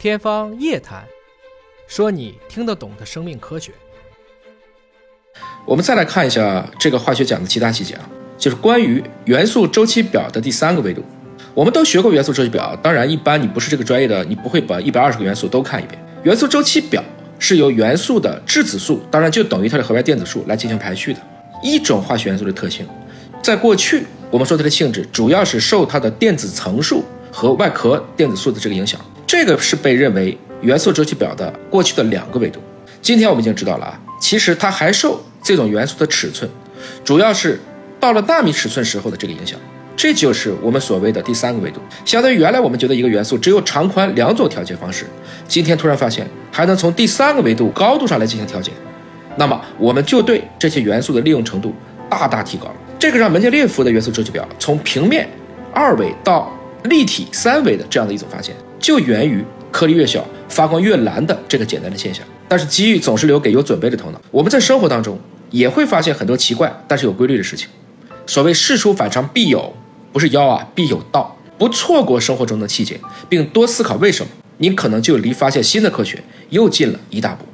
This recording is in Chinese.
天方夜谭，说你听得懂的生命科学。我们再来看一下这个化学讲的其他细节啊，就是关于元素周期表的第三个维度。我们都学过元素周期表，当然一般你不是这个专业的，你不会把一百二十个元素都看一遍。元素周期表是由元素的质子数，当然就等于它的核外电子数来进行排序的一种化学元素的特性。在过去，我们说它的性质主要是受它的电子层数和外壳电子数的这个影响，这个是被认为元素周期表的过去的两个维度。今天我们已经知道了啊，其实它还受这种元素的尺寸，主要是到了纳米尺寸时候的这个影响，这就是我们所谓的第三个维度。相当于原来我们觉得一个元素只有长宽两种调节方式，今天突然发现还能从第三个维度高度上来进行调节，那么我们就对这些元素的利用程度大大提高了。这个让门捷列夫的元素周期表从平面二维到立体三维的这样的一种发现，就源于颗粒越小发光越蓝的这个简单的现象。但是机遇总是留给有准备的头脑。我们在生活当中也会发现很多奇怪但是有规律的事情。所谓事出反常必有，不是妖啊，必有道。不错过生活中的细节，并多思考为什么，你可能就离发现新的科学又近了一大步。